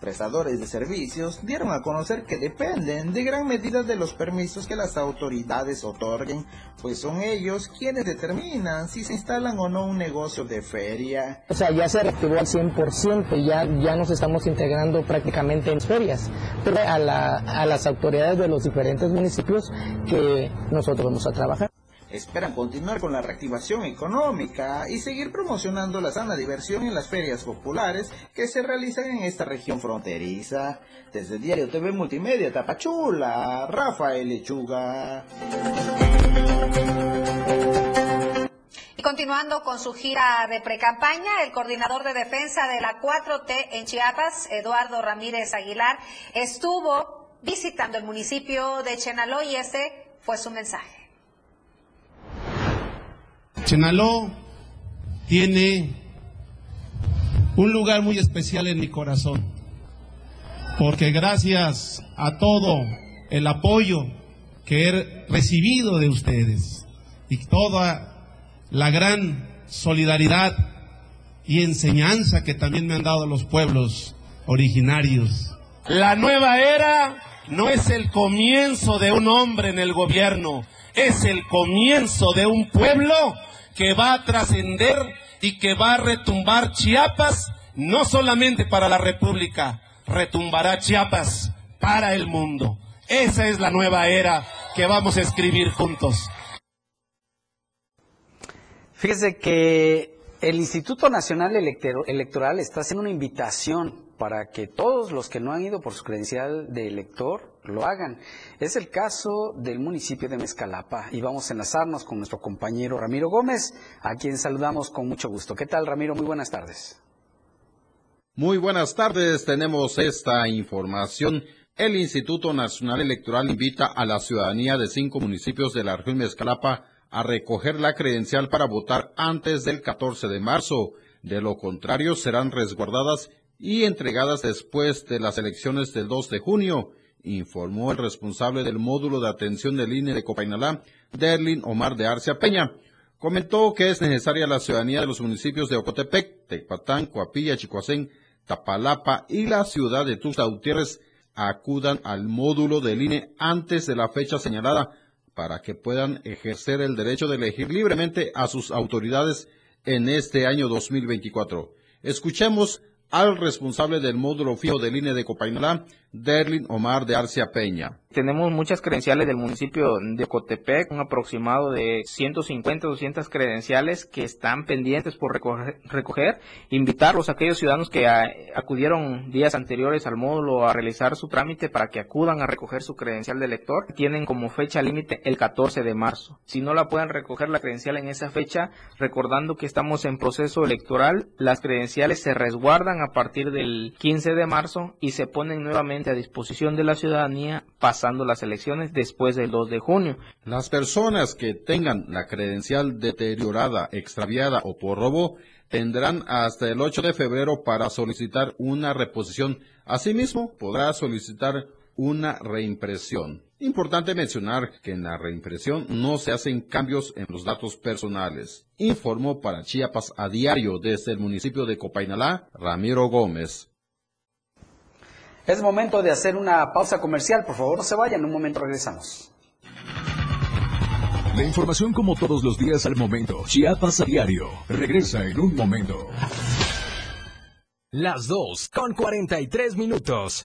S19: prestadores de servicios dieron a conocer que dependen de gran medida de los permisos que las autoridades otorguen, pues son ellos quienes determinan si se instalan o no un negocio de feria.
S21: O sea, ya se reactivó al 100%, ya, ya nos estamos integrando prácticamente en ferias, pero a, la, a las autoridades de los diferentes municipios que nosotros vamos a trabajar.
S19: Esperan continuar con la reactivación económica y seguir promocionando la sana diversión en las ferias populares que se realizan en esta región fronteriza. Desde el Diario TV Multimedia Tapachula, Rafael Lechuga.
S2: Y continuando con su gira de precampaña, el coordinador de defensa de la 4T en Chiapas, Eduardo Ramírez Aguilar, estuvo visitando el municipio de Chenaló y ese fue su mensaje.
S22: Chenaló tiene un lugar muy especial en mi corazón, porque gracias a todo el apoyo que he recibido de ustedes y toda la gran solidaridad y enseñanza que también me han dado los pueblos originarios. La nueva era no es el comienzo de un hombre en el gobierno, es el comienzo de un pueblo que va a trascender y que va a retumbar Chiapas, no solamente para la República, retumbará Chiapas para el mundo. Esa es la nueva era que vamos a escribir juntos.
S3: Fíjese que el Instituto Nacional Electoral está haciendo una invitación para que todos los que no han ido por su credencial de elector lo hagan. Es el caso del municipio de Mezcalapa y vamos a enlazarnos con nuestro compañero Ramiro Gómez, a quien saludamos con mucho gusto. ¿Qué tal, Ramiro? Muy buenas tardes.
S23: Muy buenas tardes. Tenemos esta información
S24: El Instituto Nacional Electoral invita a la ciudadanía de cinco municipios de la región Mezcalapa a recoger la credencial para votar antes del 14 de marzo. De lo contrario, serán resguardadas y entregadas después de las elecciones del 2 de junio, informó el responsable del módulo de atención del INE de Copainalá, Derlin Omar de Arcia Peña. Comentó que es necesaria la ciudadanía de los municipios de Ocotepec, Tecpatán, Coapilla, Chicoacén, Tapalapa y la ciudad de Tuxtla acudan al módulo del INE antes de la fecha señalada para que puedan ejercer el derecho de elegir libremente a sus autoridades en este año 2024. Escuchemos al responsable del módulo fijo del INE de Copainalá, Derlin Omar de Arcia Peña.
S25: Tenemos muchas credenciales del municipio de Cotepec, un aproximado de 150, 200 credenciales que están pendientes por recoger. Invitarlos a aquellos ciudadanos que acudieron días anteriores al módulo a realizar su trámite para que acudan a recoger su credencial de elector. Tienen como fecha límite el 14 de marzo. Si no la pueden recoger la credencial en esa fecha, recordando que estamos en proceso electoral, las credenciales se resguardan a partir del 15 de marzo y se ponen nuevamente a disposición de la ciudadanía pasando las elecciones después del 2 de junio.
S24: Las personas que tengan la credencial deteriorada, extraviada o por robo tendrán hasta el 8 de febrero para solicitar una reposición. Asimismo, podrá solicitar una reimpresión. Importante mencionar que en la reimpresión no se hacen cambios en los datos personales. Informó para Chiapas a diario desde el municipio de Copainalá, Ramiro Gómez.
S3: Es momento de hacer una pausa comercial. Por favor, no se vayan. En un momento regresamos.
S1: La información como todos los días al momento. Chiapas a diario. Regresa en un momento.
S8: Las 2 con 43 minutos.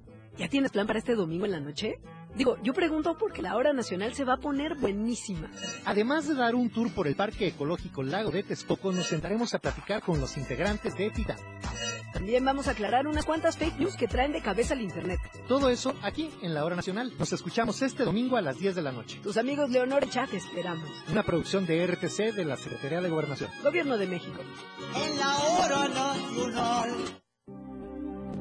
S26: ¿Ya tienes plan para este domingo en la noche? Digo, yo pregunto porque la hora nacional se va a poner buenísima.
S27: Además de dar un tour por el Parque Ecológico Lago de Texcoco, nos sentaremos a platicar con los integrantes de Titan.
S26: También vamos a aclarar unas cuantas fake news que traen de cabeza al Internet.
S27: Todo eso aquí en la hora nacional. Nos escuchamos este domingo a las 10 de la noche.
S26: Tus amigos Leonor y Chat esperamos.
S27: Una producción de RTC de la Secretaría de Gobernación.
S26: Gobierno de México.
S23: En la hora nacional.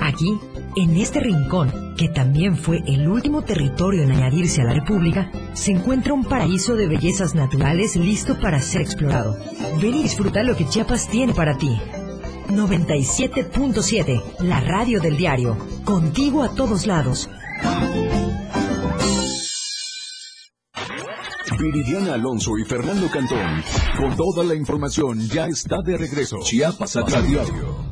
S28: Aquí, en este rincón, que también fue el último territorio en añadirse a la República, se encuentra un paraíso de bellezas naturales listo para ser explorado. Ven y disfruta lo que Chiapas tiene para ti. 97.7, la radio del diario, contigo a todos lados.
S1: Viridiana Alonso y Fernando Cantón, con toda la información, ya está de regreso. Chiapas a diario.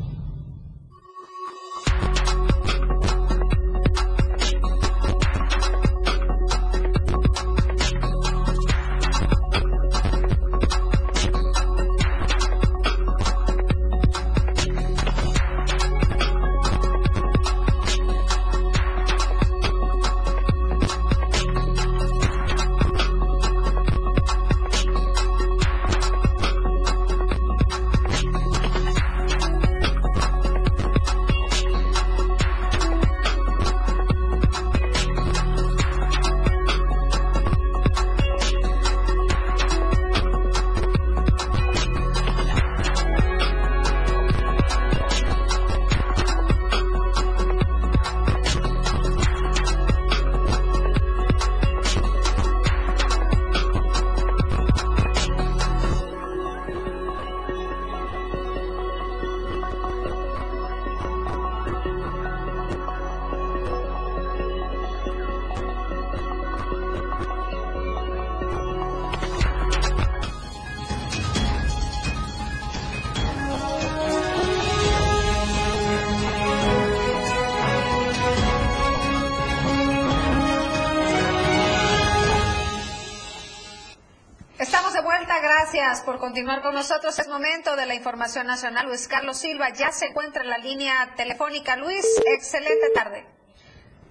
S2: Continuar con nosotros. Es momento de la información nacional. Luis Carlos Silva ya se encuentra en la línea telefónica. Luis, excelente tarde.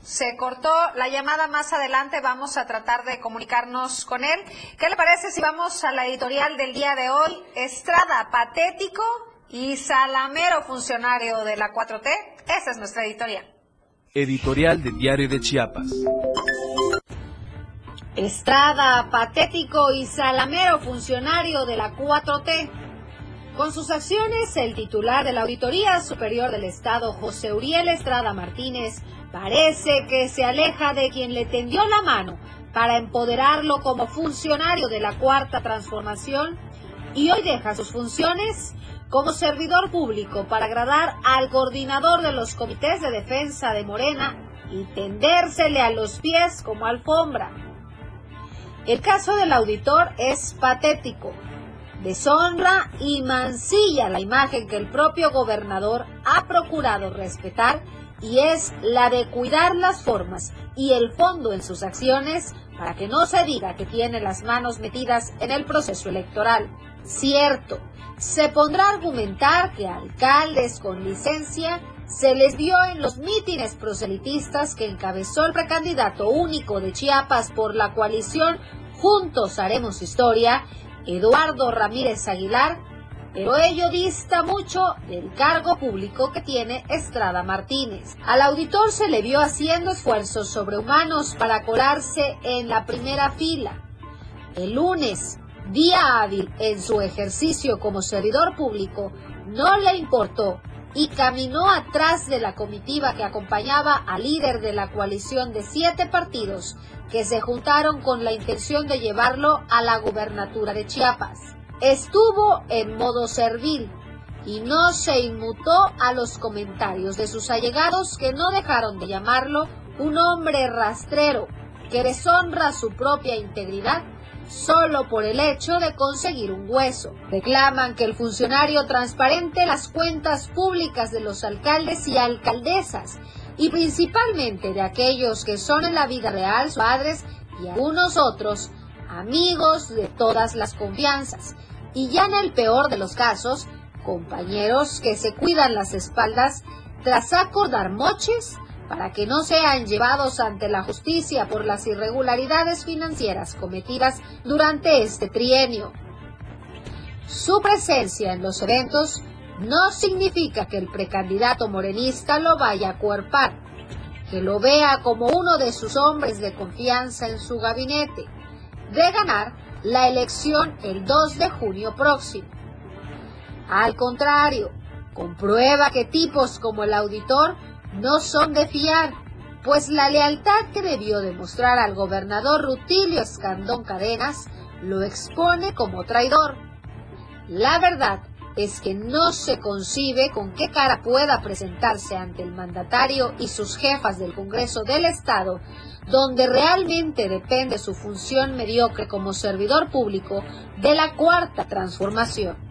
S2: Se cortó la llamada más adelante, vamos a tratar de comunicarnos con él. ¿Qué le parece si vamos a la editorial del día de hoy? Estrada, patético y salamero funcionario de la 4T. Esa es nuestra editorial.
S29: Editorial de Diario de Chiapas.
S2: Estrada, patético y salamero funcionario de la 4T. Con sus acciones, el titular de la Auditoría Superior del Estado, José Uriel Estrada Martínez, parece que se aleja de quien le tendió la mano para empoderarlo como funcionario de la Cuarta Transformación y hoy deja sus funciones como servidor público para agradar al coordinador de los comités de defensa de Morena y tendérsele a los pies como alfombra. El caso del auditor es patético. Deshonra y mancilla la imagen que el propio gobernador ha procurado respetar y es la de cuidar las formas y el fondo en sus acciones para que no se diga que tiene las manos metidas en el proceso electoral. Cierto, se pondrá a argumentar que alcaldes con licencia se les dio en los mítines proselitistas que encabezó el precandidato único de Chiapas por la coalición Juntos Haremos Historia, Eduardo Ramírez Aguilar, pero ello dista mucho del cargo público que tiene Estrada Martínez. Al auditor se le vio haciendo esfuerzos sobrehumanos para colarse en la primera fila. El lunes, día hábil en su ejercicio como servidor público, no le importó y caminó atrás de la comitiva que acompañaba al líder de la coalición de siete partidos que se juntaron con la intención de llevarlo a la gubernatura de Chiapas. Estuvo en modo servil y no se inmutó a los comentarios de sus allegados que no dejaron de llamarlo un hombre rastrero que deshonra su propia integridad solo por el hecho de conseguir un hueso. Reclaman que el funcionario transparente las cuentas públicas de los alcaldes y alcaldesas y principalmente de aquellos que son en la vida real sus padres y algunos otros amigos de todas las confianzas y ya en el peor de los casos compañeros que se cuidan las espaldas tras acordar moches para que no sean llevados ante la justicia por las irregularidades financieras cometidas durante este trienio. Su presencia en los eventos no significa que el precandidato morenista lo vaya a cuerpar, que lo vea como uno de sus hombres de confianza en su gabinete, de ganar la elección el 2 de junio próximo. Al contrario, comprueba que tipos como el auditor no son de fiar, pues la lealtad que debió demostrar al gobernador Rutilio Escandón Cadenas lo expone como traidor. La verdad es que no se concibe con qué cara pueda presentarse ante el mandatario y sus jefas del Congreso del Estado, donde realmente depende su función mediocre como servidor público de la cuarta transformación.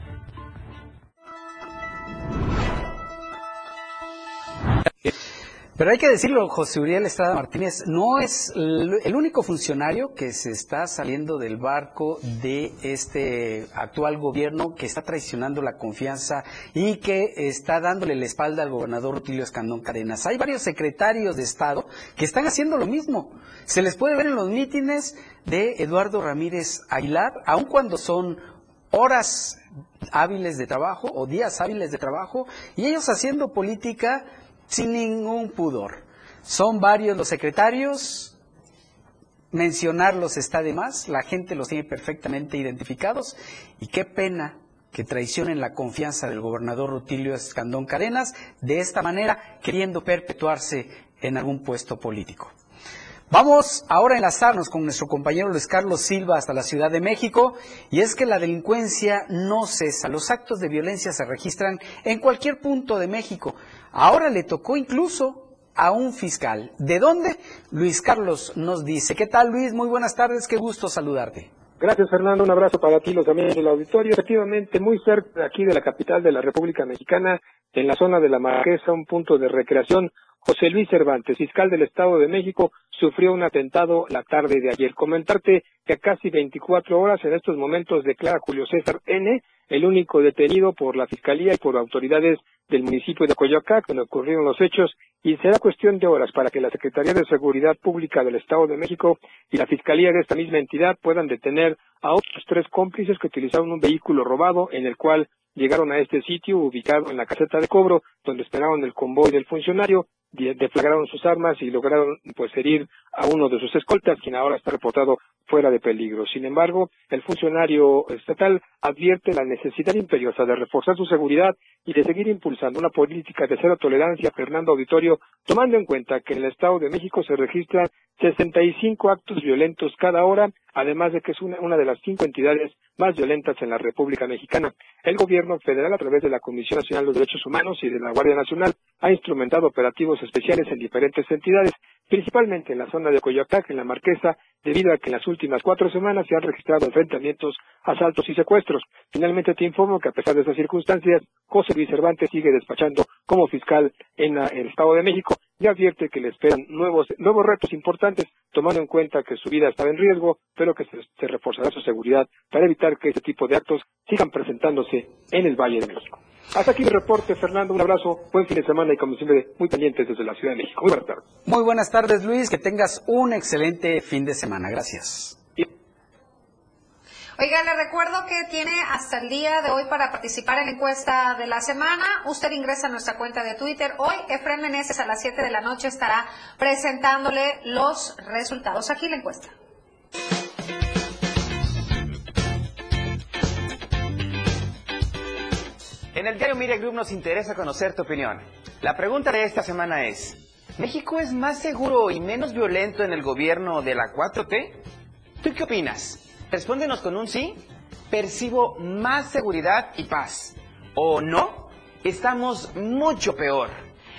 S3: Pero hay que decirlo, José Uriel Estrada Martínez no es el único funcionario que se está saliendo del barco de este actual gobierno que está traicionando la confianza y que está dándole la espalda al gobernador Rutilio Escandón Cadenas. Hay varios secretarios de Estado que están haciendo lo mismo. Se les puede ver en los mítines de Eduardo Ramírez Aguilar, aun cuando son horas hábiles de trabajo o días hábiles de trabajo, y ellos haciendo política sin ningún pudor. Son varios los secretarios, mencionarlos está de más, la gente los tiene perfectamente identificados y qué pena que traicionen la confianza del gobernador Rutilio Escandón Cadenas de esta manera, queriendo perpetuarse en algún puesto político. Vamos ahora a enlazarnos con nuestro compañero Luis Carlos Silva hasta la Ciudad de México y es que la delincuencia no cesa, los actos de violencia se registran en cualquier punto de México. Ahora le tocó incluso a un fiscal. ¿De dónde? Luis Carlos nos dice. ¿Qué tal Luis? Muy buenas tardes, qué gusto saludarte.
S30: Gracias Fernando, un abrazo para ti los amigos del auditorio. Efectivamente, muy cerca de aquí de la capital de la República Mexicana, en la zona de la Marquesa, un punto de recreación José Luis Cervantes, fiscal del Estado de México, sufrió un atentado la tarde de ayer. Comentarte que a casi 24 horas en estos momentos declara Julio César N., el único detenido por la Fiscalía y por autoridades del municipio de Coyoacán, donde ocurrieron los hechos, y será cuestión de horas para que la Secretaría de Seguridad Pública del Estado de México y la Fiscalía de esta misma entidad puedan detener a otros tres cómplices que utilizaron un vehículo robado en el cual llegaron a este sitio ubicado en la caseta de cobro, donde esperaban el convoy del funcionario deflagraron sus armas y lograron pues herir a uno de sus escoltas, quien ahora está reportado fuera de peligro. Sin embargo, el funcionario estatal advierte la necesidad imperiosa de reforzar su seguridad y de seguir impulsando una política de cero tolerancia, Fernando Auditorio, tomando en cuenta que en el Estado de México se registran 65 actos violentos cada hora, además de que es una, una de las cinco entidades más violentas en la República Mexicana. El gobierno federal, a través de la Comisión Nacional de los Derechos Humanos y de la Guardia Nacional, ha instrumentado operativos especiales en diferentes entidades, principalmente en la zona de Coyoacán, en la Marquesa, debido a que en las últimas cuatro semanas se han registrado enfrentamientos, asaltos y secuestros. Finalmente te informo que a pesar de esas circunstancias, José Luis sigue despachando como fiscal en el Estado de México y advierte que le esperan nuevos, nuevos retos importantes, tomando en cuenta que su vida está en riesgo, pero que se, se reforzará su seguridad para evitar que este tipo de actos sigan presentándose en el Valle de México. Hasta aquí mi reporte, Fernando. Un abrazo, buen fin de semana y como siempre, muy pendientes desde la Ciudad de México. Muy buenas tardes.
S3: Muy buenas tardes, Luis. Que tengas un excelente fin de semana. Gracias.
S2: Oiga, le recuerdo que tiene hasta el día de hoy para participar en la encuesta de la semana. Usted ingresa a nuestra cuenta de Twitter. Hoy, Efraín Meneses a las 7 de la noche estará presentándole los resultados. Aquí la encuesta.
S31: En el diario Media Group nos interesa conocer tu opinión. La pregunta de esta semana es, ¿México es más seguro y menos violento en el gobierno de la 4T? ¿Tú qué opinas? Respóndenos con un sí. Percibo más seguridad y paz. ¿O no? Estamos mucho peor.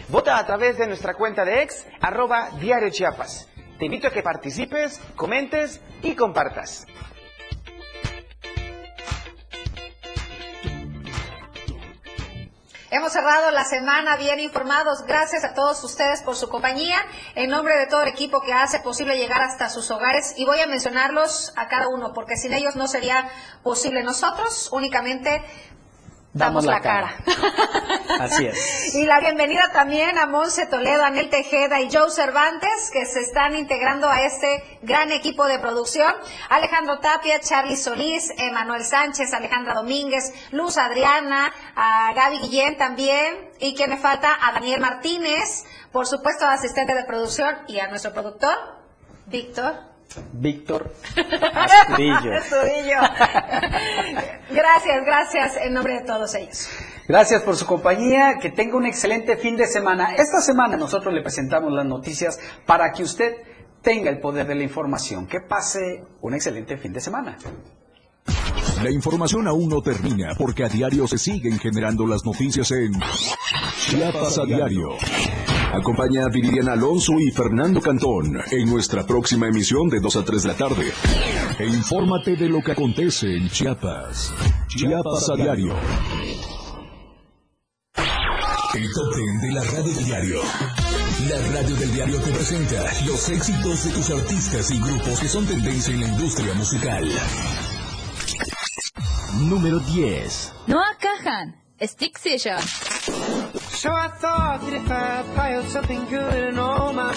S31: Vota a través de nuestra cuenta de ex, arroba Diario. Te invito a que participes, comentes y compartas.
S2: Hemos cerrado la semana bien informados. Gracias a todos ustedes por su compañía. En nombre de todo el equipo que hace posible llegar hasta sus hogares. Y voy a mencionarlos a cada uno, porque sin ellos no sería posible. Nosotros únicamente damos, la, cara.
S3: Así es.
S2: Y la bienvenida también a Monse Toledo, Anel Tejeda y Joe Cervantes, que se están integrando a este gran equipo de producción. Alejandro Tapia, Charlie Solís, Emanuel Sánchez, Alejandra Domínguez, Luz Adriana, a Gaby Guillén también, y quien me falta, a Daniel Martínez, por supuesto, asistente de producción, y a nuestro productor, Víctor
S3: Víctor Astudillo.
S2: gracias, gracias en nombre de todos ellos.
S3: Gracias por su compañía, que tenga un excelente fin de semana. Esta semana nosotros le presentamos las noticias para que usted tenga el poder de la información. Que pase un excelente fin de semana.
S1: La información aún no termina porque a diario se siguen generando las noticias en Chiapas a diario. Acompaña a Viridiana Alonso y Fernando Cantón en nuestra próxima emisión de 2 a 3 de la tarde. E infórmate de lo que acontece en Chiapas. Chiapas a diario. El top 10 de la radio diario. La radio del diario te presenta los éxitos de tus artistas y grupos que son tendencia en la industria musical.
S8: Número 10.
S32: Noah Kahan, Stick Session.
S33: So I thought that if I piled something good and all my...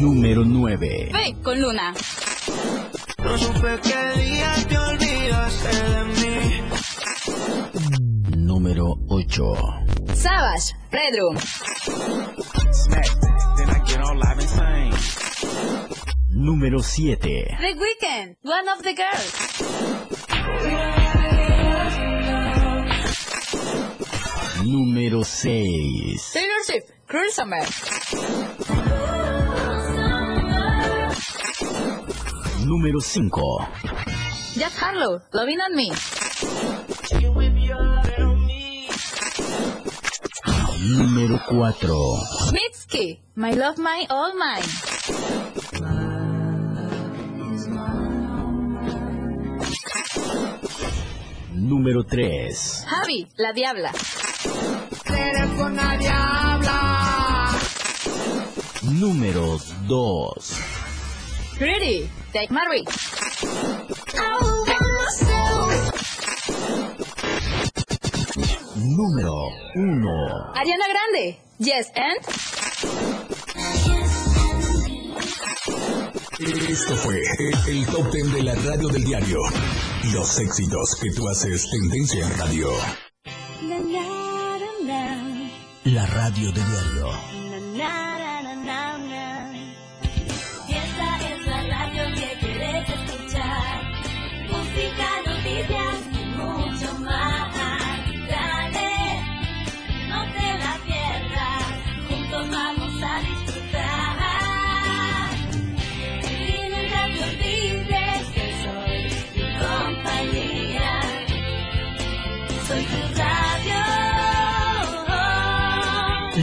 S8: Número 9.
S32: Ve con Luna.
S33: No supe qué día te olvidaste de mí.
S8: Número 8.
S32: Savage, Red Room.
S8: Número 7.
S32: The Weeknd, One of the Girls.
S8: Número 6.
S32: Taylor Swift, Cruel Summer.
S8: Número 5.
S32: Jack Harlow, Loving on Me.
S8: Número 4.
S32: Mitski, My Love, My All Mine.
S8: Número 3.
S32: Javi, La Diabla.
S33: Con la diabla.
S8: Número 2.
S32: Pretty, take my ring.
S8: Número 1.
S32: Ariana Grande, yes and.
S1: Esto fue el, el top 10 de la radio del diario. Los éxitos que tú haces tendencia en radio.
S8: La radio del diario.